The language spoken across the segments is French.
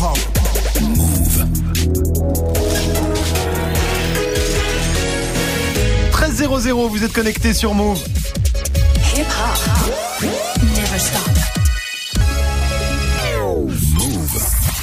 Move. 13 00, vous êtes connecté sur Move. Hip hop. Never stop.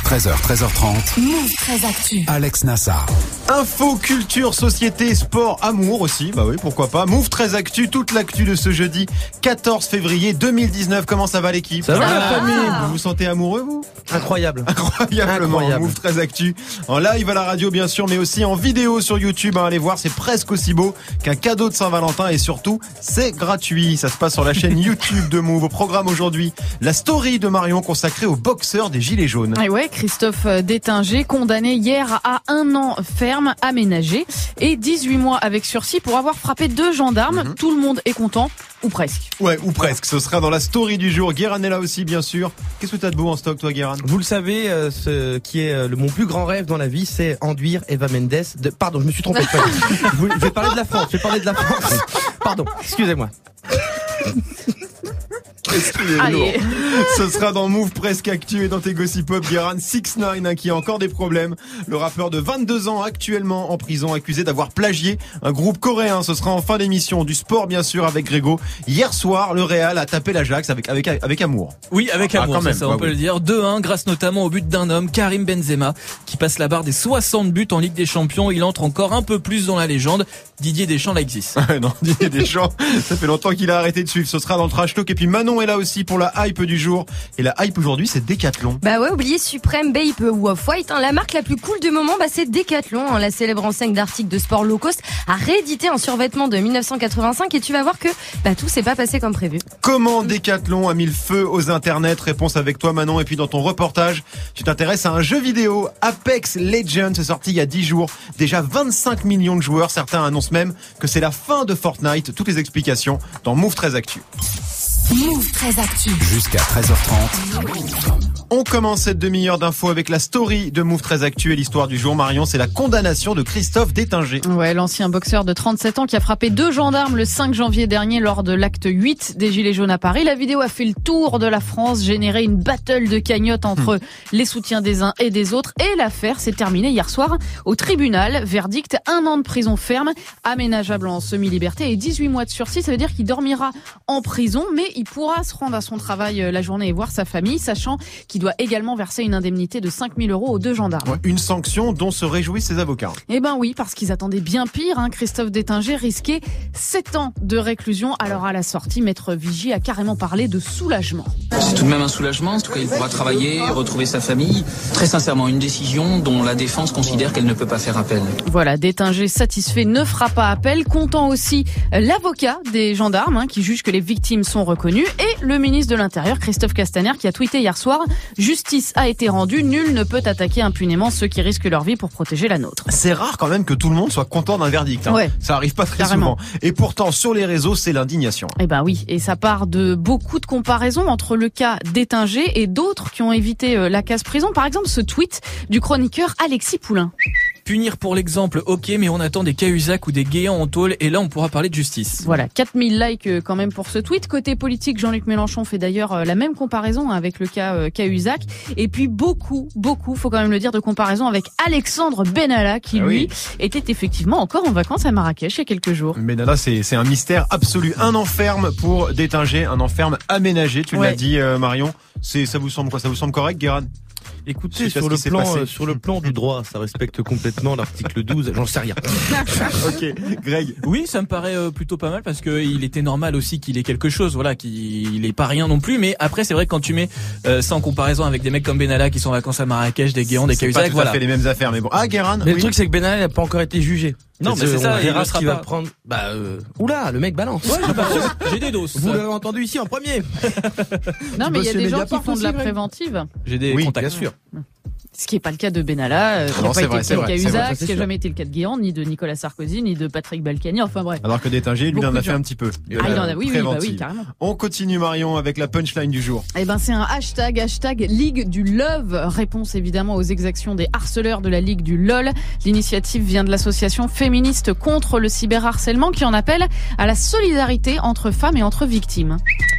13h, 13h30. Move très actu. Alex Nassar. Info, culture, société, sport, amour aussi. Bah oui, pourquoi pas. Move très actu, toute l'actu de ce jeudi 14 février 2019. Comment ça va l'équipe Ça va, la famille Vous vous sentez amoureux vous? Incroyable. Incroyablement. Incroyable. Move très actu. En live à la radio bien sûr, mais aussi en vidéo sur YouTube. hein. allez voir, c'est presque aussi beau qu'un cadeau de Saint-Valentin et surtout, c'est gratuit. Ça se passe sur la chaîne YouTube de Move. Au programme aujourd'hui, la story de Marion consacrée aux boxeurs des Gilets jaunes. Et ouais, Christophe Détinger, condamné hier à un an ferme aménagé et 18 mois avec sursis pour avoir frappé deux gendarmes. Mhm. Tout le monde est content, ou presque. Ouais, ou presque. Ce sera dans la story du jour. Guérin est là aussi, bien sûr. Qu'est-ce que t'as de beau en stock, toi, Guérin? Vous le savez, euh, ce qui est euh, le, mon plus grand rêve dans la vie, c'est enduire Eva Mendes. De... Pardon, je me suis trompé. je vais parler de la France. Je vais parler de la France. Pardon, excusez-moi. Allez. Ce sera dans Move Presque Actu et dans tes Gossip Pop, Guérin 6 9 hein, qui a encore des problèmes. Le rappeur de 22 ans actuellement en prison accusé d'avoir plagié un groupe coréen. Ce sera en fin d'émission du sport bien sûr avec Grégo. Hier soir, le Real a tapé l'Ajax avec avec avec amour. Oui, avec Ah, amour, quand c'est même, ça, bah on peut oui. le dire. 2-1, grâce notamment au but d'un homme, Karim Benzema, qui passe la barre des 60 buts en Ligue des Champions. Il entre encore un peu plus dans la légende. Didier Deschamps la existe. Ouais, non, Didier Deschamps, ça fait longtemps qu'il a arrêté de suivre. Ce sera dans le trash talk et puis Manon est là aussi pour la hype du jour. Et la hype aujourd'hui, c'est Décathlon. Bah ouais, oubliez Supreme, Bape ou Off-White. hein. La marque la plus cool du moment, bah c'est Decathlon. hein. La célèbre enseigne d'articles de sport low cost a réédité un survêtement de 1985 et tu vas voir que bah tout s'est pas passé comme prévu. Comment Decathlon a mis le feu aux internets? Réponse avec toi Manon et puis dans ton reportage, tu t'intéresses à un jeu vidéo Apex Legends, sorti il y a 10 jours. Déjà 25 millions de joueurs, certains annoncent même que c'est la fin de Fortnite. Toutes les explications dans Move 13 Actu. Move très actu. Jusqu'à 13h30. On commence cette demi-heure d'infos avec la story de Move 13 Actu et l'histoire du jour. Marion, c'est la condamnation de Christophe Détinger. Ouais, l'ancien boxeur de 37 ans qui a frappé deux gendarmes le 5 janvier dernier lors de l'acte 8 des Gilets jaunes à Paris. La vidéo a fait le tour de la France, généré une battle de cagnotte entre les soutiens des uns et des autres. Et l'affaire s'est terminée hier soir au tribunal. Verdict, un an de prison ferme, aménageable en semi-liberté et 18 mois de sursis. Ça veut dire qu'il dormira en prison, mais il pourra se rendre à son travail euh, la journée et voir sa famille, sachant qu'il doit également verser une indemnité de 5000 euros aux deux gendarmes. Ouais, Une sanction dont se réjouissent ses avocats. Eh ben oui, parce qu'ils attendaient bien pire. Hein. Christophe Détinger risquait 7 ans de réclusion. Alors à la sortie, Maître Vigie a carrément parlé de soulagement. C'est tout de même un soulagement, en tout cas il pourra travailler, retrouver sa famille. Très sincèrement, une décision dont la défense considère qu'elle ne peut pas faire appel. Voilà, Détinger satisfait ne fera pas appel, comptant aussi l'avocat des gendarmes hein, qui juge que les victimes sont reconnues et le ministre de l'Intérieur, Christophe Castaner, qui a tweeté hier soir « Justice a été rendue, nul ne peut attaquer impunément ceux qui risquent leur vie pour protéger la nôtre ». C'est rare quand même que tout le monde soit content d'un verdict. hein. Ouais. Ça arrive pas très Carrément. souvent. Et pourtant, sur les réseaux, c'est l'indignation. Eh ben oui, et ça part de beaucoup de comparaisons entre le cas d'Étinger et d'autres qui ont évité euh, la case prison. Par exemple, ce tweet du chroniqueur Alexis Poulain. Punir pour l'exemple, ok, mais on attend des Cahuzac ou des Guéants en tôle, et là on pourra parler de justice. Voilà, 4000 likes euh, quand même pour ce tweet. Côté politique, Jean-Luc Mélenchon fait d'ailleurs euh, la même comparaison avec le cas euh, Cahuzac. Et puis beaucoup, beaucoup, faut quand même le dire, de comparaison avec Alexandre Benalla qui Ah lui oui. était effectivement encore en vacances à Marrakech il y a quelques jours. Nana, c'est c'est un mystère absolu. Un enferme pour Détinger, un enferme aménagé. Tu Ouais. l'as dit, euh, Marion. C'est ça vous semble quoi? Ça vous semble correct, Guérin? Écoutez, sur le plan, euh, sur le plan du droit, ça respecte complètement l'article 12. J'en sais rien. Ok, Greg. Oui, ça me paraît euh, plutôt pas mal parce que il était normal aussi qu'il ait quelque chose, voilà, qu'il est pas rien non plus. Mais après, c'est vrai que quand tu mets euh, ça en comparaison avec des mecs comme Benalla qui sont en vacances à Marrakech, des Guéants, des Cahuzac, voilà. à fait les mêmes affaires, mais bon. Ah, Guérin. Mais oui. le truc, c'est que Benalla n'a pas encore été jugé. Non, mais c'est ça, il verra ce sera qu'il va pas. prendre. Bah, euh, oula, le mec balance. Ouais, j'ai des doses. Vous l'avez entendu ici en premier. Non, mais il y a des gens qui font de la préventive. J'ai des Oui, contacts. Bien sûr. Ce qui n'est pas le cas de Benalla, euh, ce qui n'a pas été le cas ce qui n'a jamais été le cas de Guéant, ni de Nicolas Sarkozy, ni de Patrick Balkany. Enfin bref. Alors que Détinger, lui, il en a fait gens. un petit peu. Ah, il en a, oui, oui, bah oui, carrément. On continue, Marion, avec la punchline du jour. Eh ben, c'est un hashtag, hashtag Ligue du Love. Réponse évidemment aux exactions des harceleurs de la Ligue du LOL. L'initiative vient de l'association féministe contre le cyberharcèlement qui en appelle à la solidarité entre femmes et entre victimes.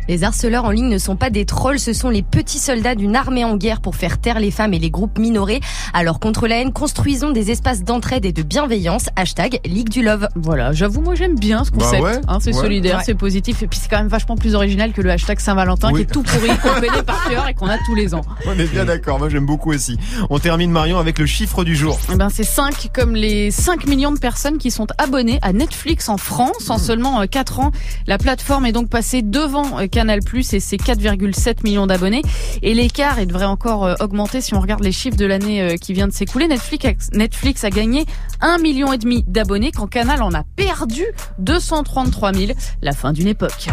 Les harceleurs en ligne ne sont pas des trolls, ce sont les petits soldats d'une armée en guerre pour faire taire les femmes et les groupes minorés. Alors contre la haine, construisons des espaces d'entraide et de bienveillance. Hashtag Ligue du Love. Voilà, j'avoue, moi j'aime bien ce Bah concept. ouais, Hein, c'est ouais. solidaire, Ouais. c'est positif, et puis c'est quand même vachement plus original que le hashtag Saint-Valentin Oui. qui est tout pourri, qu'on connaît par cœur et qu'on a tous les ans. On est bien d'accord, moi j'aime beaucoup aussi. On termine Marion avec le chiffre du jour. Eh ben, c'est 5 comme les 5 millions de personnes qui sont abonnées à Netflix en France. En seulement 4 ans, la plateforme est donc passée devant euh, Canal+, et ses 4,7 millions d'abonnés. Et l'écart, devrait encore euh, augmenter si on regarde les chiffres de l'année euh, qui vient de s'écouler. Netflix, a- gagné 1 million et demi d'abonnés quand Canal en a perdu 233 000. La fin d'une époque.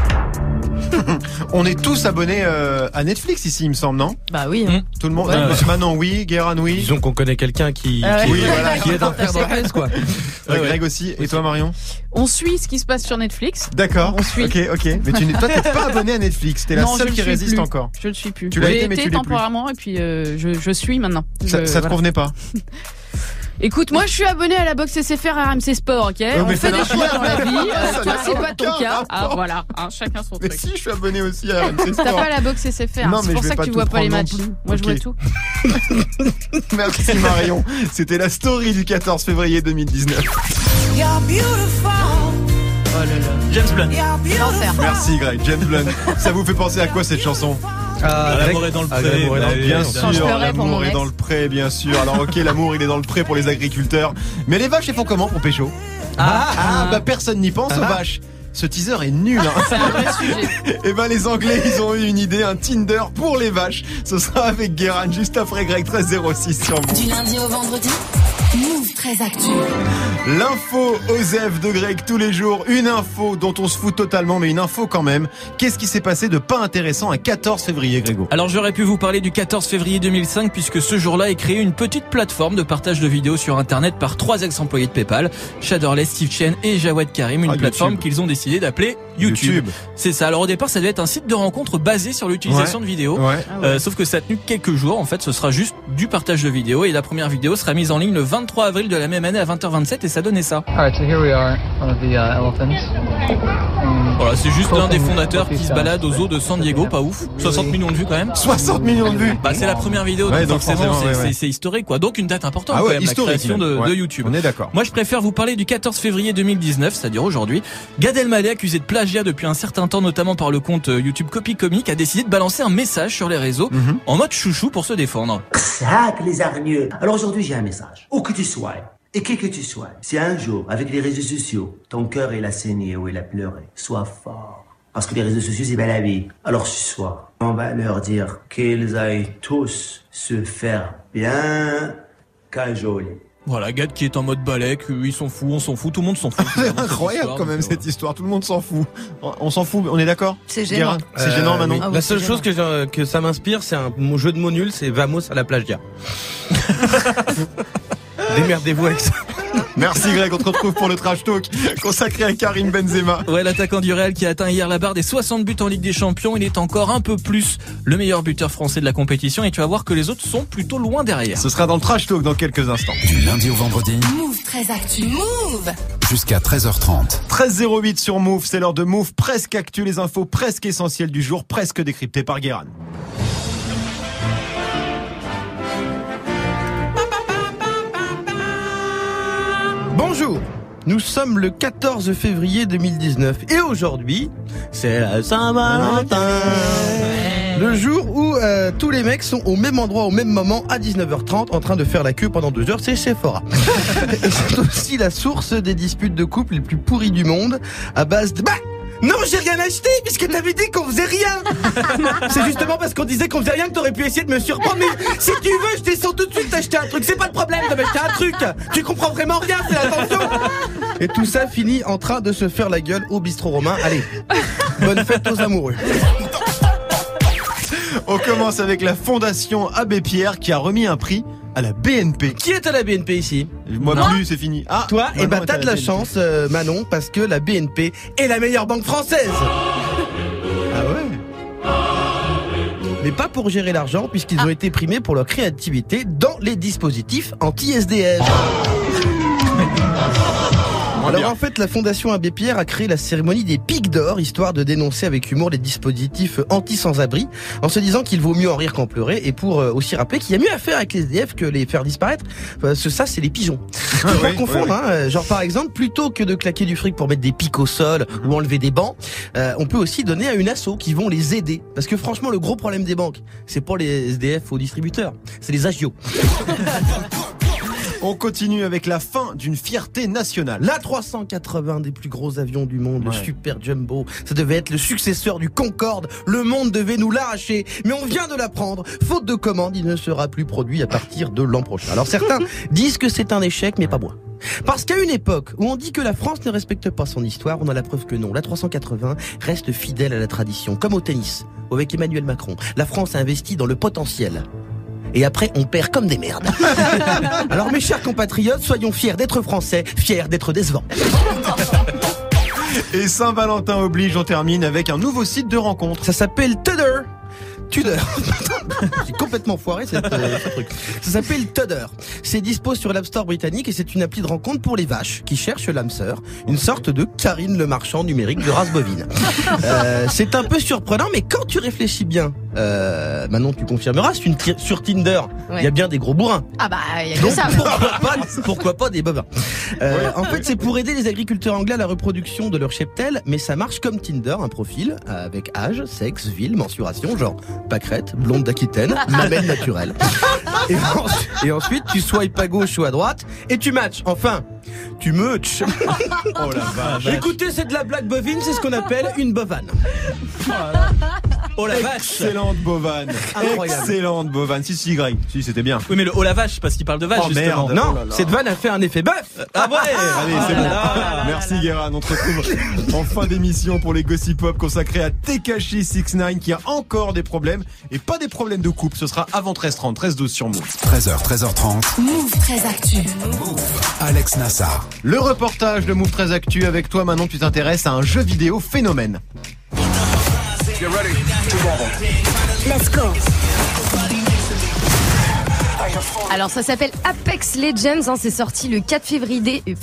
On est tous abonnés euh, à Netflix ici, il me semble, non? Bah oui. Mmh. Tout le monde Ouais, ouais. Manon, oui. Guérin, oui. Disons qu'on connaît quelqu'un qui, Ah ouais. qui, Oui, voilà. qui est un frère d'Orpheus, quoi. Euh, Greg aussi. Et toi, Marion? On suit ce qui se passe sur Netflix. D'accord. On suit. Ok, ok. Mais tu n'es toi, t'es pas abonné à Netflix. T'es la Non, je seule le qui suis résiste plus. encore. Je ne suis plus. Tu l'as J'ai été, mais tu l'es plus. temporairement et puis euh, je, je suis maintenant. Ça, Je- ça te voilà. convenait pas Écoute, moi je suis abonné à la box SFR RMC Sport, ok mais On fait des choix dans la vie. Euh, toi, c'est pas ton cas. rapport. Ah voilà, hein, chacun son Mais truc. si, je suis abonné aussi à RMC T'as Sport. pas la box SFR, Non, c'est pour ça que tu vois pas les matchs. non. Moi je vois tout. Merci Marion. C'était la story du 14 février 2019. Oh là là. James Blunt. Merci Greg. James Blunt. Ça vous fait penser à quoi cette chanson? Ah, L'amour Greg- est dans le Ah, pré. l'amour est dans le oui, Bien sûr, l'amour est ex. dans le pré, bien sûr. Alors ok, l'amour il est dans le pré pour les agriculteurs. Mais les vaches, elles font comment pour pécho? Ah, ah, bah personne n'y pense aux vaches. Ce teaser est nul. Hein. C'est un vrai sujet. Et ben les Anglais, ils ont eu une idée, un Tinder pour les vaches. Ce sera avec Guérin juste après Greg 1306 sur Du Move. lundi au vendredi, Move très actu. L'info Osef de Greg tous les jours. Une info dont on se fout totalement, mais une info quand même. Qu'est-ce qui s'est passé de pas intéressant un 14 février, Grégo? Alors j'aurais pu vous parler du 14 février 2005 puisque ce jour-là est créée une petite plateforme de partage de vidéos sur internet par trois ex-employés de PayPal, Shadowless, Steve Chen et Jawed Karim, une Ah, plateforme qu'ils ont décidé d'appeler YouTube. YouTube. C'est ça. Alors au départ ça devait être un site de rencontre basé sur l'utilisation de vidéos. Ouais. Ah ouais. Euh, sauf que ça a tenu quelques jours. En fait, ce sera juste du partage de vidéos et la première vidéo sera mise en ligne le 23 avril de la même année à 20h27 et ça donnait ça. Alright, so here we are, one of the uh, elephants. And Voilà, c'est juste l'un des fondateurs qui se balade aux eaux de San Diego, pas ouf. 60 millions de vues quand même. 60 millions de vues. Bah c'est la première vidéo, Ouais, donc, forcément c'est ouais, ouais. historique quoi. Donc une date importante Ah quand même, la création de, même. Ouais. de YouTube. On est d'accord. Moi je préfère vous parler du 14 février 2019, c'est-à-dire aujourd'hui. Gad Elmaleh, accusé de plagiat depuis un certain temps, notamment par le compte euh, YouTube Copy Comic, a décidé de balancer un message sur les réseaux Mhm. en mode chouchou pour se défendre. Les hargneux. Alors aujourd'hui, j'ai un message. Où que tu sois, et qui que tu sois, si un jour, avec les réseaux sociaux, ton cœur il a saigné ou il a pleuré, sois fort. Parce que les réseaux sociaux, c'est bien la vie. Alors ce soir, on va leur dire qu'ils aillent tous se faire bien cajoler. Voilà, Gad qui est en mode balèque, ils s'en fout, on s'en fout, tout le monde s'en fout. C'est incroyable histoire, quand même cette histoire. Tout le monde s'en fout. On s'en fout. On est d'accord C'est gênant. C'est gênant, oui. Ah oui, La c'est seule chose que, je- que ça m'inspire, c'est un jeu de mots nul, c'est Vamos à la plagiat. Démerdez-vous avec ça. Merci Greg. On te retrouve pour le trash talk consacré à Karim Benzema. Ouais, l'attaquant du Real qui a atteint hier la barre des 60 buts en Ligue des Champions, il est encore un peu plus le meilleur buteur français de la compétition et tu vas voir que les autres sont plutôt loin derrière. Ce sera dans le trash talk dans quelques instants. Du lundi au vendredi Move très actu. Move. jusqu'à 13h30. 13.08 sur Move, c'est l'heure de Move, presque actu, les infos presque essentielles du jour, presque décryptées par Guérin. Bonjour nous sommes le 14 février 2019 et aujourd'hui, c'est la Saint-Valentin. Le jour où euh, tous les mecs sont au même endroit au même moment à 19h30 en train de faire la queue pendant deux heures, c'est Sephora. et c'est aussi la source des disputes de couple les plus pourries du monde à base de... Bah non, j'ai rien acheté puisque t'avais dit qu'on faisait rien. C'est justement parce qu'on disait qu'on faisait rien que t'aurais pu essayer de me surprendre. Mais si tu veux, je descends tout de suite t'acheter un truc. C'est pas le problème de m'acheter un truc. Tu comprends vraiment rien, c'est l'attention. Et tout ça finit en train de se faire la gueule au bistrot romain. Allez, bonne fête aux amoureux. On commence avec la fondation Abbé Pierre qui a remis un prix à la BNP. Qui est à la BNP ici Moi Non. plus, c'est fini. Ah, Toi, et Manon bah à t'as de la chance, euh, Manon, parce que la BNP est la meilleure banque française. Ah ouais? Mais pas pour gérer l'argent, puisqu'ils ont été primés pour leur créativité dans les dispositifs anti-SDF. Alors bien. en fait, la Fondation Abbé Pierre a créé la cérémonie des pics d'or, histoire de dénoncer avec humour les dispositifs anti-sans-abri, en se disant qu'il vaut mieux en rire qu'en pleurer, et pour euh, aussi rappeler qu'il y a mieux à faire avec les SDF que les faire disparaître, parce que ça, c'est les pigeons. Pas oui, confondre, oui, hein. Genre par exemple, plutôt que de claquer du fric pour mettre des pics au sol ou enlever des bancs, euh, on peut aussi donner à une asso qui vont les aider. Parce que franchement, le gros problème des banques, c'est pas les SDF aux distributeurs, c'est les agios. On continue avec la fin d'une fierté nationale. La 380 des plus gros avions du monde, Ouais. le Super Jumbo. Ça devait être le successeur du Concorde. Le monde devait nous l'arracher. Mais on vient de l'apprendre. Faute de commande, il ne sera plus produit à partir de l'an prochain. Alors certains disent que c'est un échec, mais pas moi. Parce qu'à une époque où on dit que la France ne respecte pas son histoire, on a la preuve que non. La 380 reste fidèle à la tradition, comme au tennis, avec Emmanuel Macron. La France a investi dans le potentiel. Et après, on perd comme des merdes. Alors mes chers compatriotes, soyons fiers d'être français, fiers d'être décevants. Et Saint-Valentin oblige, on termine avec un nouveau site de rencontre. Ça s'appelle Tudor. Tudor. J'ai complètement foiré cette, euh, ce truc. Ça s'appelle Tudor. C'est dispo sur l'App Store britannique et c'est une appli de rencontre pour les vaches qui cherchent l'âme sœur. Une sorte de Karine le marchand numérique de race bovine. Euh, c'est un peu surprenant, mais quand tu réfléchis bien, euh, maintenant tu confirmeras, sur, une ti- sur Tinder, il y a bien des gros bourrins. Ah bah, il y a que Donc, ça. pourquoi pas, pourquoi pas des bovins Euh, En fait, c'est pour aider les agriculteurs anglais à la reproduction de leur cheptel, mais ça marche comme Tinder, un profil avec âge, sexe, ville, mensuration, genre pâquerette, blonde d'Aquitaine, mamelle naturelle. Et, en- et ensuite, tu swipes à gauche ou à droite et tu matches. Enfin, tu meutches. Oh la vache. Écoutez, c'est de la blague bovine, c'est ce qu'on appelle une bovane. Oh la vache Excellente bovane. Incroyable. Excellente bovane. Si, si, Greg. Si, c'était bien. Oui mais le oh la vache parce qu'il parle de vache Oh, justement. merde. Non, Oh là là. cette vanne a fait un effet bœuf. Ah ouais Allez, c'est Ah bon. là. Merci Guérin. On te retrouve en fin d'émission pour les Gossip Pop consacrés à Tekashi 69 qui a encore des problèmes et pas des problèmes de coupe. Ce sera avant 13h30, 13h12 sur Move. 13h, 13h30. Move très actu. Alex Nassar. Le reportage de Move 13 Actu avec toi maintenant tu t'intéresses à un jeu vidéo phénomène. Get ready. Together. Let's go. Alors ça s'appelle Apex Legends, hein, c'est sorti le 4 février, euh,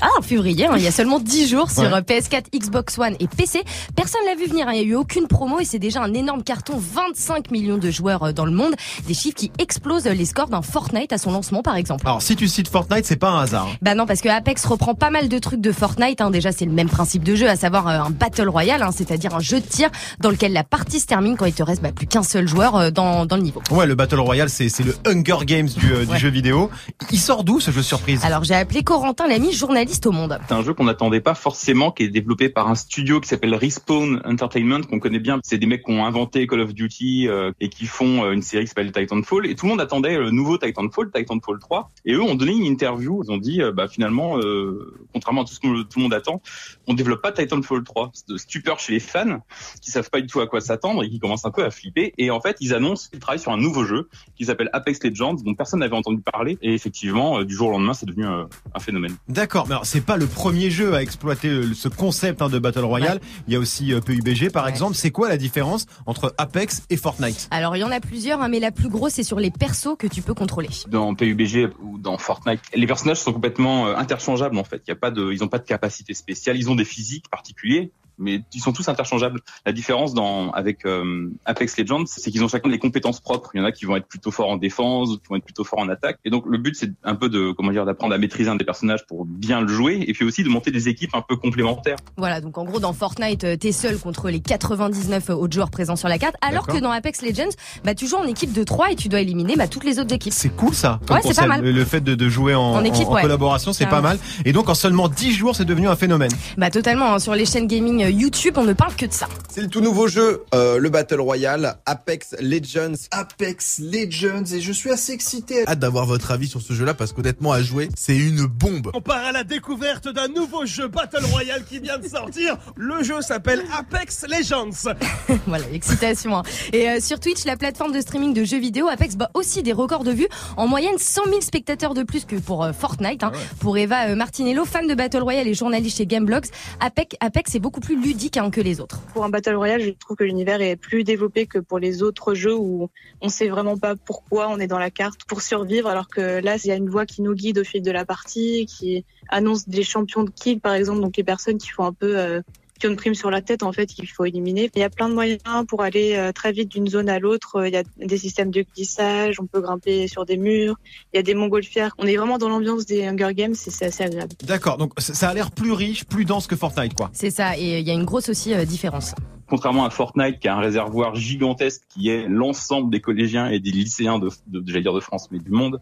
ah, février hein, il y a seulement 10 jours sur Ouais. euh, PS4, Xbox One et PC. Personne l'a vu venir, hein, il n'y a eu aucune promo et c'est déjà un énorme carton, 25 millions de joueurs euh, dans le monde, des chiffres qui explosent les scores d'un Fortnite à son lancement par exemple. Alors si tu cites Fortnite, c'est pas un hasard. Bah non, parce que Apex reprend pas mal de trucs de Fortnite. Déjà, c'est le même principe de jeu, à savoir euh, un battle royale, c'est-à-dire un jeu de tir dans lequel la partie se termine quand il te reste bah, plus qu'un seul joueur dans, dans le niveau. Ouais, le Battle Royale, c'est le Hunger Games du, euh, du jeu vidéo. Il sort d'où ce jeu surprise? Alors j'ai appelé Corentin Lamy, journaliste au Monde. C'est un jeu qu'on n'attendait pas forcément, qui est développé par un studio qui s'appelle Respawn Entertainment, qu'on connaît bien. C'est des mecs qui ont inventé Call of Duty euh, et qui font euh, une série qui s'appelle Titanfall. Et tout le monde attendait le nouveau Titanfall, Titanfall 3. Et eux ont donné une interview. Ils ont dit, euh, bah finalement, euh, contrairement à tout ce que tout le monde attend, on développe pas Titanfall 3. C'est de stupeur chez les fans qui savent pas du tout à quoi s'attendre et qui commencent un peu à flipper. Et en fait, ils annoncent qu'ils travaillent sur un nouveau jeu qui s'appelle Apex Legends, dont personne n'avait entendu parler. Et effectivement, euh, du jour au lendemain, c'est devenu euh, un phénomène. D'accord, mais alors c'est pas le premier jeu à exploiter euh, ce concept hein, de Battle Royale. Il y a aussi euh, PUBG par Ouais. exemple. C'est quoi la différence entre Apex et Fortnite? Alors il y en a plusieurs, hein, mais la plus grosse c'est sur les persos que tu peux contrôler. dans PUBG ou dans Fortnite, les personnages sont complètement euh, interchangeables en fait. Il y a pas de, ils ont pas de capacité spéciale, ils ont des physiques particuliers, mais ils sont tous interchangeables. La différence dans avec euh, Apex Legends, c'est qu'ils ont chacun des compétences propres. Il y en a qui vont être plutôt forts en défense, d'autres qui vont être plutôt forts en attaque. Et donc le but c'est un peu de comment dire d'apprendre à maîtriser un des personnages pour bien le jouer, et puis aussi de monter des équipes un peu complémentaires. Voilà, donc en gros dans Fortnite, euh, t'es seul contre les 99 autres joueurs présents sur la carte, alors que dans Apex Legends, bah tu joues en équipe de 3 et tu dois éliminer bah, toutes les autres équipes. C'est cool ça. comme Ouais, c'est pas mal. Le- fait de, de jouer en, En équipe, en- en ouais. collaboration, c'est pas mal. Et donc en seulement 10 jours, c'est devenu un phénomène. Bah totalement, hein, sur les chaînes gaming euh, YouTube, on ne parle que de ça. C'est le tout nouveau jeu, euh, le Battle Royale, Apex Legends. Apex Legends et je suis assez excité. Hâte d'avoir votre avis sur ce jeu-là parce qu'honnêtement, à jouer, c'est une bombe. On part à la découverte d'un nouveau jeu Battle Royale qui vient de sortir. Le jeu s'appelle Apex Legends. voilà, excitation. hein. Et euh, sur Twitch, la plateforme de streaming de jeux vidéo, Apex bat aussi des records de vues. En moyenne, 100 000 spectateurs de plus que pour euh, Fortnite. hein. Pour Eva euh, Martinello, fan de Battle Royale et journaliste chez Gameblogs, Apex, Apex est beaucoup plus plus ludique hein, que les autres. Pour un Battle Royale, je trouve que l'univers est plus développé que pour les autres jeux où on sait vraiment pas pourquoi on est dans la carte pour survivre, alors que là, il y a une voix qui nous guide au fil de la partie, qui annonce des champions de kill, par exemple, donc les personnes qui font un peu euh, qui ont une prime sur la tête, en fait, qu'il faut éliminer. Il y a plein de moyens pour aller euh, très vite d'une zone à l'autre. Il y a des systèmes de glissage, on peut grimper sur des murs, il y a des montgolfières. On est vraiment dans l'ambiance des Hunger Games et c'est assez agréable. D'accord, donc ça ça a l'air plus riche, plus dense que Fortnite, quoi. C'est ça, et il y a une grosse aussi euh, différence. Contrairement à Fortnite, qui a un réservoir gigantesque qui est l'ensemble des collégiens et des lycéens de, de, j'allais dire de France, mais du monde,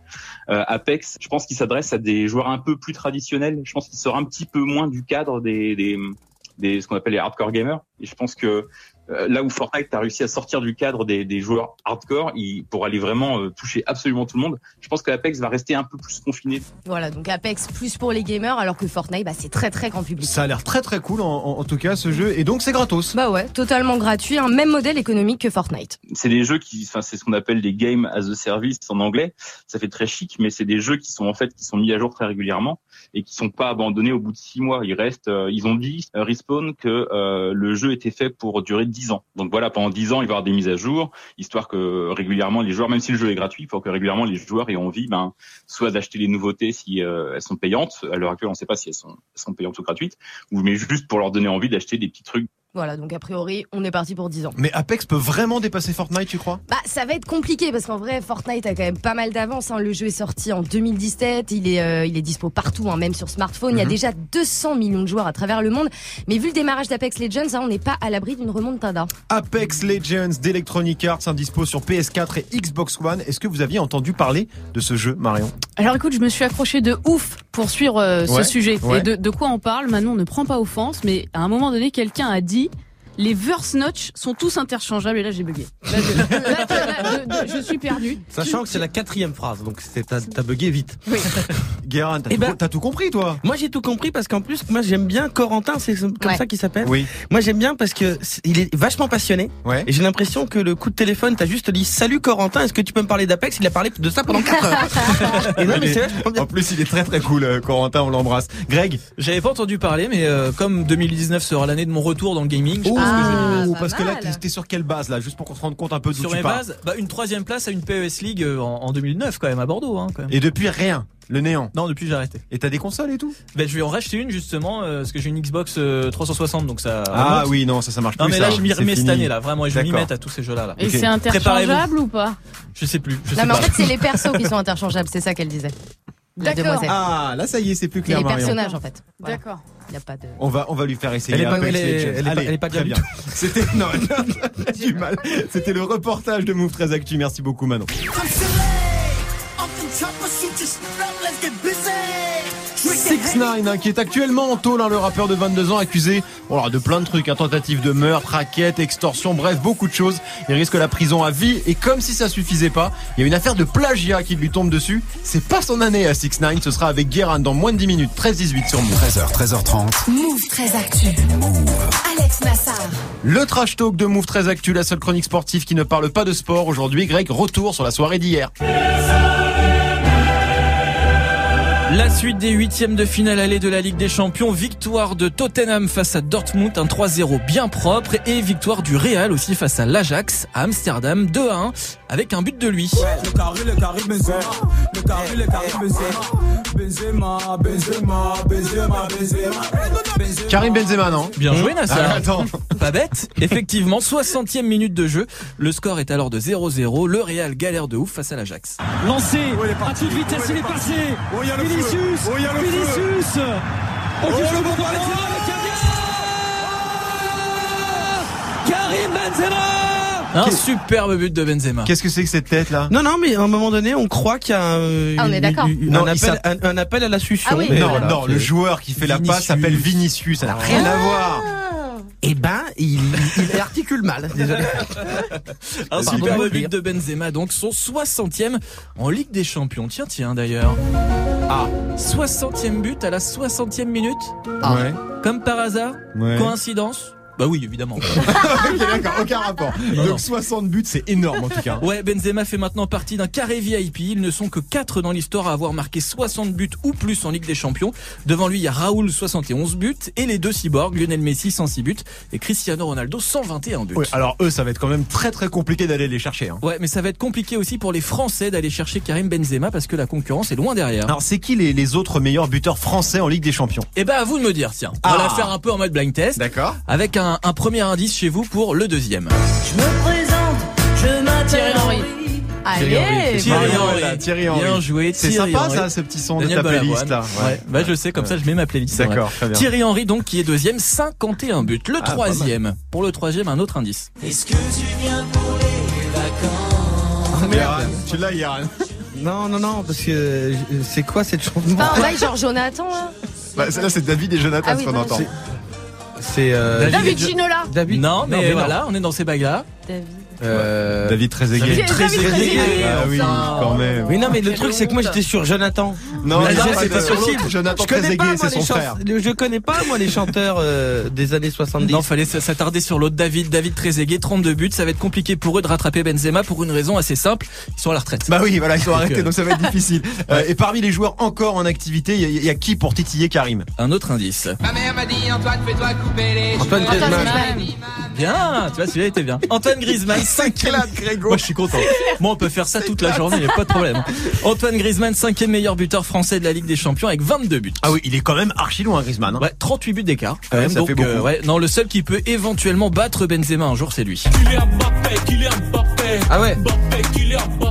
euh, Apex, je pense qu'il s'adresse à des joueurs un peu plus traditionnels. Je pense qu'il sort un petit peu moins du cadre des, des, des ce qu'on appelle les hardcore gamers. Et je pense que euh, là où Fortnite a réussi à sortir du cadre des, des joueurs hardcore, il, pour aller vraiment euh, toucher absolument tout le monde, je pense que Apex va rester un peu plus confiné. Voilà, donc Apex plus pour les gamers, alors que Fortnite, bah, c'est très très grand public. Ça a l'air très très cool en, en- en tout cas ce jeu et donc c'est gratos. Bah ouais, totalement gratuit, un même modèle économique que Fortnite. c'est des jeux qui, enfin, c'est ce qu'on appelle des game as a service en anglais. Ça fait très chic, mais c'est des jeux qui sont en fait qui sont mis à jour très régulièrement et qui sont pas abandonnés au bout de six mois. Ils restent, euh, ils ont dit euh, respawn que euh, le jeu était fait pour durer dix ans. Donc voilà, pendant dix ans, il va y avoir des mises à jour, histoire que régulièrement les joueurs, même si le jeu est gratuit, il faut que régulièrement les joueurs aient envie, ben, soit d'acheter les nouveautés si elles sont payantes. À l'heure actuelle, on ne sait pas si elles sont, elles sont payantes ou gratuites, ou mais juste pour leur donner envie d'acheter des petits trucs Voilà, donc a priori, on est parti pour 10 ans. Mais Apex peut vraiment dépasser Fortnite, tu crois? Bah, ça va être compliqué parce qu'en vrai, Fortnite a quand même pas mal d'avance. hein. Le jeu est sorti en 2017, il est, euh, il est dispo partout, hein, même sur smartphone. Il y a Mhm. déjà 200 millions de joueurs à travers le monde. Mais vu le démarrage d'Apex Legends, hein, on n'est pas à l'abri d'une remontada. Apex Legends d'Electronic Arts, un dispo sur PS4 et Xbox One. Est-ce que vous aviez entendu parler de ce jeu, Marion? Alors écoute, je me suis accroché de ouf pour suivre euh, Ouais, ce sujet. ouais. Et de, de quoi on parle? Manon ne prend pas offense, mais à un moment donné, quelqu'un a dit les verse notch sont tous interchangeables et là j'ai bugué. Là, je, là, là, de- de- je suis perdu. Sachant que c'est la quatrième phrase, donc c'est- t'as bugué vite. Guérin, t'as Eh tout, ben- t'as tout compris, toi? Moi j'ai tout compris parce qu'en plus moi j'aime bien Corentin, c'est comme Ouais. ça qu'il s'appelle. Oui. Moi j'aime bien parce que c'est- il est vachement passionné Ouais. et j'ai l'impression que le coup de téléphone t'as juste dit salut Corentin, est-ce que tu peux me parler d'Apex? Il a parlé de ça pendant 4 heures. et non mais. En plus, il est très très cool, euh, Corentin, on l'embrasse. Greg? J'avais pas entendu parler, mais euh, comme 2019 sera l'année de mon retour dans le gaming, que Ah, parce que là, t'es sur quelle base, là Juste pour qu'on se rende compte un peu d'où Sur tu mes pars. bases, bah, une troisième place à une PES League euh, en, en 2009 quand même à Bordeaux. Hein, quand même. Et depuis, rien. Le néant. Non, depuis j'ai arrêté. Et t'as des consoles et tout? Ben, je vais en racheter une justement euh, parce que j'ai une Xbox euh, 360 donc ça. Ah remonte. oui, non, ça, ça marche Non plus. mais ça. là je m'y remets cette année là vraiment et je vais m'y mettre à tous ces jeux là. là. Et c'est interchangeable ou pas? Je sais plus. Je Non, sais mais en fait, c'est les persos qui sont interchangeables, c'est ça qu'elle disait. D'accord. Ah, là, ça y est, c'est plus C'est clair, les Marion. personnages en fait. Voilà. D'accord. Y a pas de. On va, on va lui faire essayer. Elle est pas- elle est- elle est pas- Allez, elle est pas très bien C'était, non, du mal. C'était le reportage de Move 13 Actu. Merci beaucoup, Manon. 6 9 hein, qui est actuellement en tôle, hein, le rappeur de 22 ans accusé voilà, de plein de trucs, hein, tentative de meurtre, raquette, extorsion, bref, beaucoup de choses. Il risque la prison à vie et comme si ça suffisait pas, il y a une affaire de plagiat qui lui tombe dessus. C'est pas son année à 6 9 ce sera avec Guérin dans moins de 10 minutes, 13-18 sur Move. 13h, 13h30. Move très actu. Alex Nassar. Le trash talk de Move 13 Actu, la seule chronique sportive qui ne parle pas de sport. Aujourd'hui, Greg, retour sur la soirée d'hier. La suite des huitièmes de finale allée de la Ligue des Champions, victoire de Tottenham face à Dortmund, un 3-0 bien propre et victoire du Real aussi face à l'Ajax à Amsterdam 2-1 avec un but de lui. Le carré, le carré Benzema. Le carré, le carré Benzema. Benzema, Benzema, Benzema, Benzema. Karim Benzema, non Bien joué Nassar. Ah, attends. Pas bête. Effectivement, 60e minute de jeu. Le score est alors de 0-0. Le Real galère de ouf face à l'Ajax. Lancé à toute vitesse, il est passé. Vinicius, Vinicius. Oh, pour Benzema, le Karim Benzema. Un superbe but de Benzema. Qu'est-ce que c'est que cette tête là? Non non mais à un moment donné on croit qu'il y a un, Ah, on est une- d'accord. une- Non, un, il appel, un, un appel à la succion. Ah oui. mais Non, voilà, non, le joueur qui fait la passe s'appelle Vinicius, ça n'a rien à voir. Eh ben il, il articule mal. Désolé. Un superbe but de Benzema, donc son 60e en Ligue des Champions. Tiens, tiens d'ailleurs. Ah, 60e but à la 60e minute ouais. Comme par hasard ouais. Coïncidence Bah oui, évidemment. Ok, d'accord, aucun rapport. Non, Donc non. 60 buts, c'est énorme en tout cas. Ouais, Benzema fait maintenant partie d'un carré VIP. Ils ne sont que 4 dans l'histoire à avoir marqué 60 buts ou plus en Ligue des Champions. Devant lui, il y a Raoul 71 buts et les deux cyborgs, Lionel Messi 106 buts et Cristiano Ronaldo 121 buts. Ouais, alors eux, ça va être quand même très très compliqué d'aller les chercher. hein. Ouais, mais ça va être compliqué aussi pour les Français d'aller chercher Karim Benzema parce que la concurrence est loin derrière. Alors c'est qui les, les autres meilleurs buteurs français en Ligue des Champions? Eh ben à vous de me dire, tiens. On Ah. va la faire un peu en mode blind test. D'accord. Avec un, un premier indice chez vous pour le deuxième. Je me présente, je m'appelle Thierry Henry. Allez Thierry Henry. là, Thierry Henry. Bien joué. C'est sympa Henry. ça, ce petit son Daniel de ta playlist là. Ouais. Bah je sais, comme ça je mets ma playlist. D'accord, vrai. très bien. Thierry Henry donc qui est deuxième, 51 buts. Le Ah, troisième. Pour le troisième, un autre indice. Est-ce que tu viens pour les vacances? Yaran, tu l'as Yaran. Non, non, non, parce que euh, c'est quoi cette chanson? Pas un bail genre Jonathan là Bah, là c'est David et Jonathan Ah ce oui, qu'on entend. C'est euh, David Ginola. David. Non, mais, voilà, on est dans ces bagues-là. David. Euh, David Trezeguet. David Trezeguet. Ah oui, quand même. Oui, non, mais le truc, c'est que moi j'étais sur Jonathan. Non, Mais non, je- c'est pas possible. Jonathan Je connais pas, Trezeguet, moi, c'est les son chans- frère. Je connais pas, moi, les chanteurs euh, des années 70. Non, fallait s'attarder sur l'autre David, David Trezeguet, 32 buts. Ça va être compliqué pour eux de rattraper Benzema pour une raison assez simple. Ils sont à la retraite. Bah oui, voilà, ils sont arrêtés, euh, donc ça va être difficile. Euh, et parmi les joueurs encore en activité, il y, a- il y a qui pour titiller Karim? Un autre indice. Ma mère m'a dit Antoine, fais-toi couper les Antoine. Griezmann. Bien, tu vois, celui-là était bien. Antoine Griezmann, 5 Grégo. Moi, je suis content. Moi, on peut faire ça toute la journée, y a pas de problème. Antoine Griezmann, cinquième meilleur buteur français de la Ligue des Champions avec 22 buts. Ah oui, il est quand même archi loin, Griezmann. hein. Ouais, 38 buts d'écart. quand Ouais, même. ça Donc, fait beaucoup. euh, ouais, non, le seul qui peut éventuellement battre Benzema un jour, c'est lui. Ah ouais.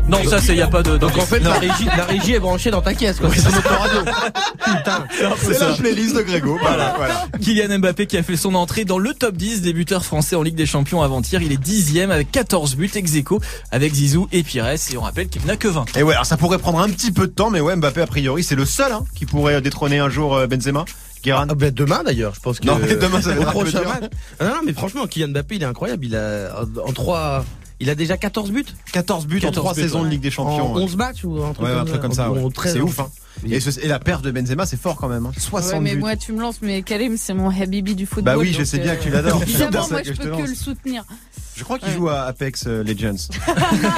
Non, ça, c'est y a pas de. Donc en fait, la régie, la régie est branchée dans ta caisse, quoi. C'est. Putain. C'est la playlist de Grégo. Voilà, voilà. Kylian Mbappé qui a fait son entrée dans le top 10 des buteurs français en Ligue des Champions avant-hier. Il est dixième avec 14 buts ex aequo avec Zizou et Pires. Et on rappelle qu'il n'a que 20. Et ouais, alors ça pourrait prendre un petit peu de temps, mais ouais, Mbappé a priori c'est le seul hein, qui pourrait détrôner un jour euh, Benzema. Ah ben demain d'ailleurs, je pense que Non, mais demain, ça va au être un peu prochain dur. match. Non, mais franchement, Kylian Mbappé, il est incroyable. Il a en trois, il a déjà 14 buts 14 buts en 14 3 buts, saisons ouais. de Ligue des Champions. en 11 matchs ou un truc Ouais, un comme truc ça. comme ça. En- ouais. en 13 C'est ouf. Hein. Et, ce- et la perte de Benzema, c'est fort quand même. Hein. 60 Ouais, mais buts. moi tu me lances, mais Karim c'est mon habibi du football. Bah oui, je sais bien euh, que tu l'adores. C'est Évidemment, moi que je peux que le soutenir. Je crois qu'il Ouais. joue à Apex euh, Legends. Ouais,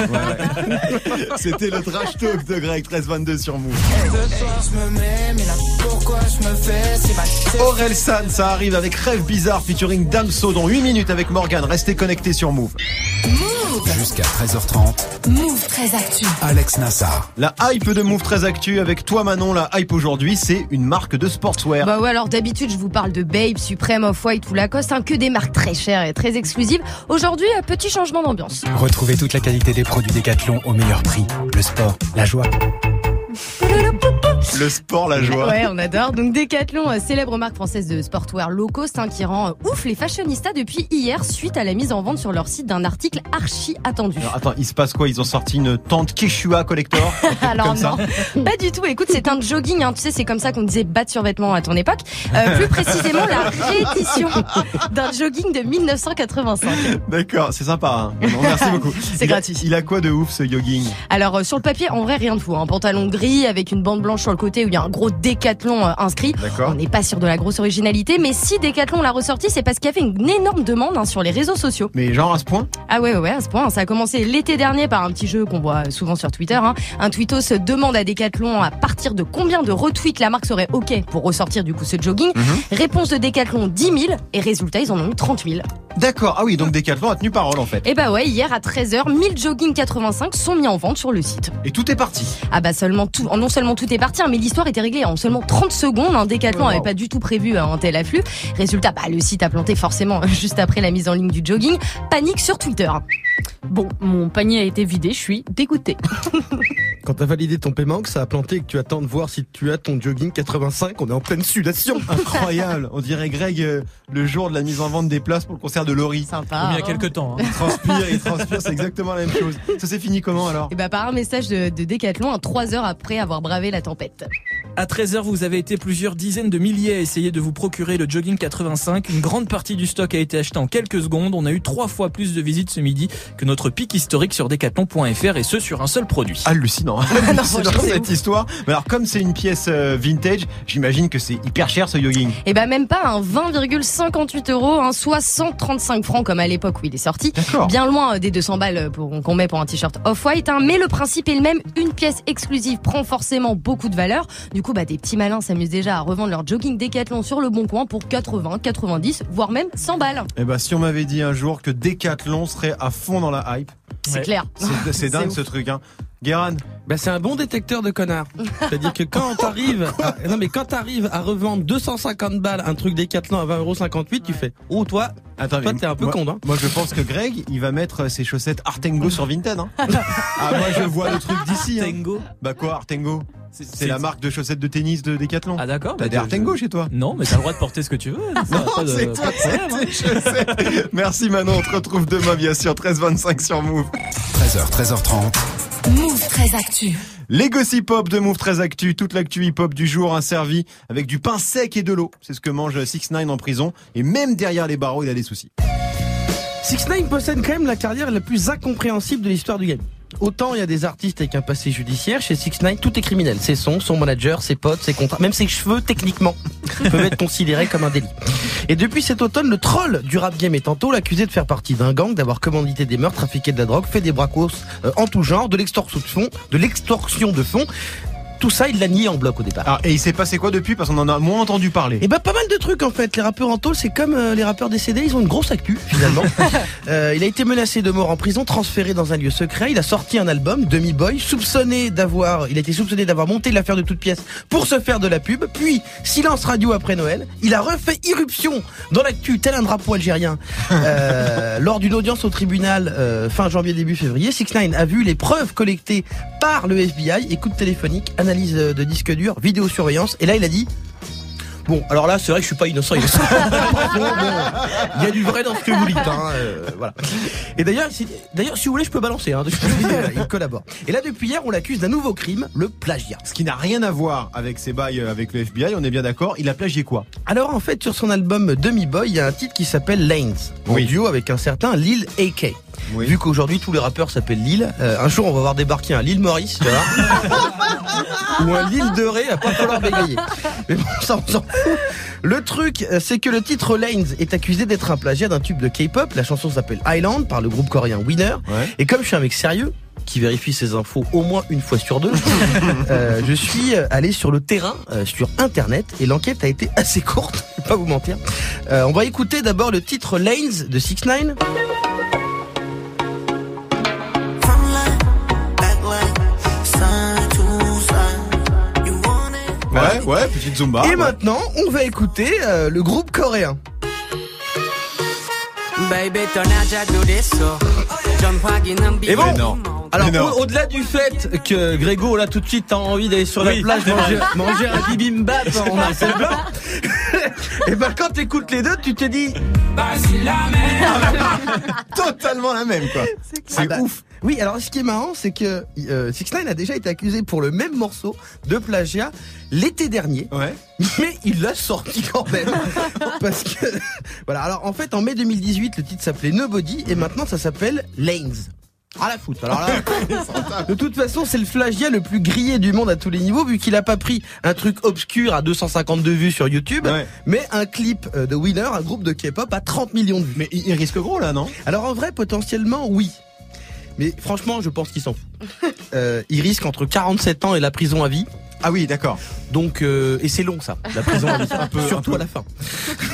ouais. C'était le trash talk de Greg 1322 sur Move. Ce soir je me mets, mais là pourquoi je me fais si mal Aurel San, ça arrive avec Rêve Bizarre featuring Damso dans 8 minutes avec Morgan. Restez connectés sur Move. Jusqu'à 13h30, Move très actu. Alex Nassar. La hype de Move très actu avec toi Manon. La hype aujourd'hui, c'est une marque de sportswear. Bah ouais, alors d'habitude, je vous parle de Babe, Supreme, Off-White ou Lacoste, hein, que des marques très chères et très exclusives. Aujourd'hui, un petit changement d'ambiance. Retrouvez toute la qualité des produits Décathlon au meilleur prix. Le sport, la joie. Le sport, la joie. Ouais, on adore. Donc Decathlon, euh, célèbre marque française de sportwear low cost, hein, qui rend euh, ouf les fashionistas depuis hier suite à la mise en vente sur leur site d'un article archi attendu. Alors, attends, il se passe quoi? Ils ont sorti une tente Quechua Collector? Alors non, pas du tout. Écoute, c'est un jogging. Hein. Tu sais, c'est comme ça qu'on disait bas de survêtement à ton époque. Euh, plus précisément, la réédition d'un jogging de 1985. D'accord, c'est sympa. Hein. Merci beaucoup. C'est gratuit. Il a quoi de ouf ce jogging? Alors euh, sur le papier, en vrai, rien de fou. Un pantalon gris avec une bande blanche sur le côté où il y a un gros décathlon euh, inscrit. On n'est pas sûr de la grosse originalité, mais si Decathlon l'a ressorti, c'est parce qu'il y avait une énorme demande hein, sur les réseaux sociaux. Mais genre à ce point? Ah ouais, ouais, ouais, à ce point. Ça a commencé l'été dernier par un petit jeu qu'on voit souvent sur Twitter. Hein. Un tweetos demande à Decathlon à partir de combien de retweets la marque serait OK pour ressortir du coup ce jogging. Réponse de Decathlon 10 000 et résultat, ils en ont eu 30 000. D'accord. Ah oui, donc Decathlon a tenu parole en fait. Et bah ouais, hier à 13h, 1000 jogging 85 sont mis en vente sur le site. Et tout est parti. Ah bah seulement tout, non seulement tout est parti, hein, mais l'histoire était réglée en seulement 30 secondes. Un Oh, n'avait pas du tout prévu un tel afflux. Résultat, bah, le site a planté forcément juste après la mise en ligne du jogging. Panique sur Twitter. Bon, mon panier a été vidé, je suis dégoûtée. Quand t'as validé ton paiement, que ça a planté et que tu attends de voir si tu as ton jogging 85, on est en pleine sudation. Incroyable. On dirait Greg euh, le jour de la mise en vente des places pour le concert de Laurie. Sympa. Comme il y a hein. quelques temps. hein. Il transpire, il transpire, c'est exactement la même chose. Ça s'est fini comment alors? Et bah par un message de, de Decathlon, hein, trois heures après avoir bravé la tempête. À 13h, vous avez été plusieurs dizaines de milliers à essayer de vous procurer le jogging 85. Une grande partie du stock a été acheté en quelques secondes. On a eu trois fois plus de visites ce midi que notre pic historique sur decathlon.fr et ce sur un seul produit. Hallucinant, hallucinant cette histoire. Mais alors comme c'est une pièce euh, vintage, j'imagine que c'est hyper cher ce jogging. Et bah même pas, un 20,58 euros, hein, soit 135 francs comme à l'époque où il est sorti. Bien loin euh, des 200 balles pour- qu'on met pour un t-shirt off-white. hein. mais le principe est le même, une pièce exclusive prend forcément beaucoup de valeur. Du coup, bah, des petits malins s'amusent déjà à revendre leur jogging Décathlon sur le bon coin pour 80, 90, voire même 100 balles. Eh ben si on m'avait dit un jour que Decathlon serait à fond dans la hype. C'est clair. C'est- dingue ce truc hein. Guéran Bah, c'est un bon détecteur de connards. C'est-à-dire que quand t'arrives, à- non mais quand t'arrives à revendre 250 balles un truc Décathlon à 20,58 tu fais, oh toi, Attends, toi t'es un peu moi- con, hein. Moi je pense que Greg, il va mettre ses chaussettes Artengo sur Vinted. Hein. ah moi je vois le truc d'ici. Hein. Artengo Bah quoi Artengo? C'est la marque de chaussettes de tennis de Decathlon. Ah d'accord. T'as bah, des je- Artengo chez toi Non, mais t'as le droit de porter ce que tu veux. Non, va pas de- c'est pas toi, problème, hein. Merci Manon, on te retrouve demain bien sûr, 13h25 sur Move. 13h, 13h30. Move très actu. Les gossip hop de Move très actu, toute l'actu hip hop du jour servi avec du pain sec et de l'eau. C'est ce que mange 6 9 en prison et même derrière les barreaux, il a des soucis. 6 9 possède quand même la carrière la plus incompréhensible de l'histoire du game. Autant il y a des artistes avec un passé judiciaire, chez 6 9 tout est criminel. Ses sons, son manager, ses potes, ses contrats, même ses cheveux techniquement peuvent être considérés comme un délit. Et depuis cet automne, le troll du rap game est tantôt l'accusé de faire partie d'un gang, d'avoir commandité des meurtres, trafiqué de la drogue, fait des bracos euh, en tout genre, de l'extorsion de fonds. Tout ça, il l'a nié en bloc au départ. Ah, et il s'est passé quoi depuis Parce qu'on en a moins entendu parler. Et bah pas mal de trucs en fait. Les rappeurs en tôle, c'est comme euh, les rappeurs décédés, ils ont une grosse actu finalement. Euh, il a été menacé de mort en prison, transféré dans un lieu secret. Il a sorti un album, Demi Boy, soupçonné d'avoir, il a été soupçonné d'avoir monté l'affaire de toute pièce pour se faire de la pub. Puis silence radio après Noël. Il a refait irruption dans l'actu tel un drapeau algérien Euh, lors d'une audience au tribunal fin janvier début février. 6 9 a vu les preuves collectées par le FBI, écoute téléphonique, analyse de disque dur, vidéosurveillance. Et là, il a dit Bon, alors là, c'est vrai que je suis pas innocent. Il Bon, y a du vrai dans ce que vous dites. Hein, euh, voilà. Et d'ailleurs, si- d'ailleurs, si vous voulez, je peux balancer. Hein, il collabore. Et là, depuis hier, on l'accuse d'un nouveau crime, le plagiat. Ce qui n'a rien à voir avec ses bails euh, avec le FBI, on est bien d'accord. Il a plagié quoi? Alors en fait, sur son album Demi Boy, il y a un titre qui s'appelle Lanes, en Oui. duo avec un certain Lil AK. Vu qu'aujourd'hui tous les rappeurs s'appellent Lil, euh, un jour on va voir débarquer un Lil Maurice, tu vois, ou un Lil de Ré, à pas falloir bégayer. Mais bon, ça on s'en fout. Le truc, c'est que le titre Lanes est accusé d'être un plagiat d'un tube de K-pop. La chanson s'appelle Island par le groupe coréen Winner. Et comme je suis un mec sérieux, qui vérifie ses infos au moins une fois sur deux, euh, je suis euh, allé sur le terrain, euh, sur internet, et l'enquête a été assez courte, je vais pas vous mentir. Euh, on va écouter d'abord le titre Lanes de 6 9 Ouais, ouais, petite Zumba. Et maintenant, on va écouter euh, le groupe coréen. Et bon, non. alors au-delà du fait que Grégo là tout de suite t'as envie d'aller sur la plage manger, manger un bibimbap hein, en Et ben quand t'écoutes les deux, tu te dis bah, c'est la même. Totalement la même quoi. C'est ah bah, ouf. Oui, alors ce qui est marrant, c'est que euh, 6 9 a déjà été accusé pour le même morceau de plagiat l'été dernier. Ouais. Mais il l'a sorti quand même. Parce que. Voilà, alors en fait, en mai 2018, le titre s'appelait Nobody et maintenant ça s'appelle Lanes. À la foot. Alors là, de toute façon, c'est le plagiat le plus grillé du monde à tous les niveaux, vu qu'il a pas pris un truc obscur à 252 vues sur YouTube, Ouais. mais un clip euh, de Winner, un groupe de K-pop à 30 millions de vues. Mais il risque gros là, non? Alors en vrai, potentiellement, oui. Mais franchement, je pense qu'il s'en fout. Euh, il risque entre 47 ans et la prison à vie. Ah oui, d'accord. Donc euh, et c'est long ça, la prison à vie, Un peu- surtout un peu. à la fin.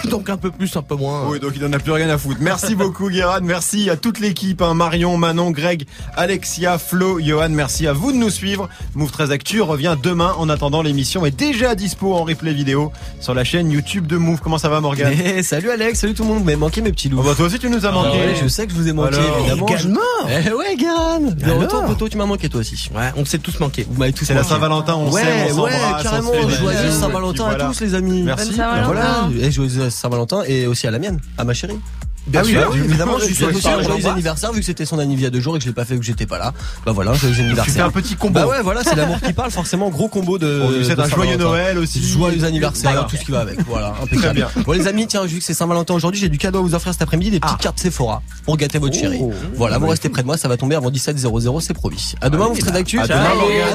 Donc un peu plus, un peu moins. Oui, donc il en a plus rien à foutre. Merci beaucoup, Guérard. Merci à toute l'équipe, hein, Marion, Manon, Greg, Alexia, Flo, Johan. Merci à vous de nous suivre. Move 13 Actu revient demain. En attendant, l'émission est déjà dispo en replay vidéo sur la chaîne YouTube de Move. Comment ça va, Morgan Eh, salut Alex, salut tout le monde. Vous m'avez manqué mes petits loups. Oh bah toi aussi tu nous as manqué. Ah ouais, je sais que je vous ai manqué Alors, évidemment. Également. Eh ouais. De Alors poteau, tu m'as manqué toi aussi. Ouais, on s'est tous manqué. Vous m'avez tous C'est la manqué. Saint-Valentin, on ouais, s'aime, on ouais, carrément. Joyeux Saint-Valentin à voilà. tous les amis. Merci. Voilà. Et joyeux Saint-Valentin et aussi à la mienne, à ma chérie. Bien Ah oui, sûr, bah oui, évidemment, je lui souhaite aussi un joyeux anniversaire vu que c'était son anniversaire il y a deux jours et que je l'ai pas fait vu que j'étais pas là. Bah voilà, un joyeux anniversaire. fais un petit combo. Bah ouais, voilà, c'est l'amour qui parle, forcément, gros combo de. On lui souhaite un joyeux. Noël aussi. Joyeux anniversaire, Voilà. tout ce qui va avec. Voilà, impeccable. bien. Bon les amis, tiens, vu que c'est Saint-Valentin aujourd'hui, j'ai du cadeau à vous offrir cet après-midi, des petites cartes Sephora pour gâter votre chérie. Voilà, vous restez près de moi, ça va tomber avant 17 00, c'est promis. À demain, vous serez d'actu. Demain, Morgane.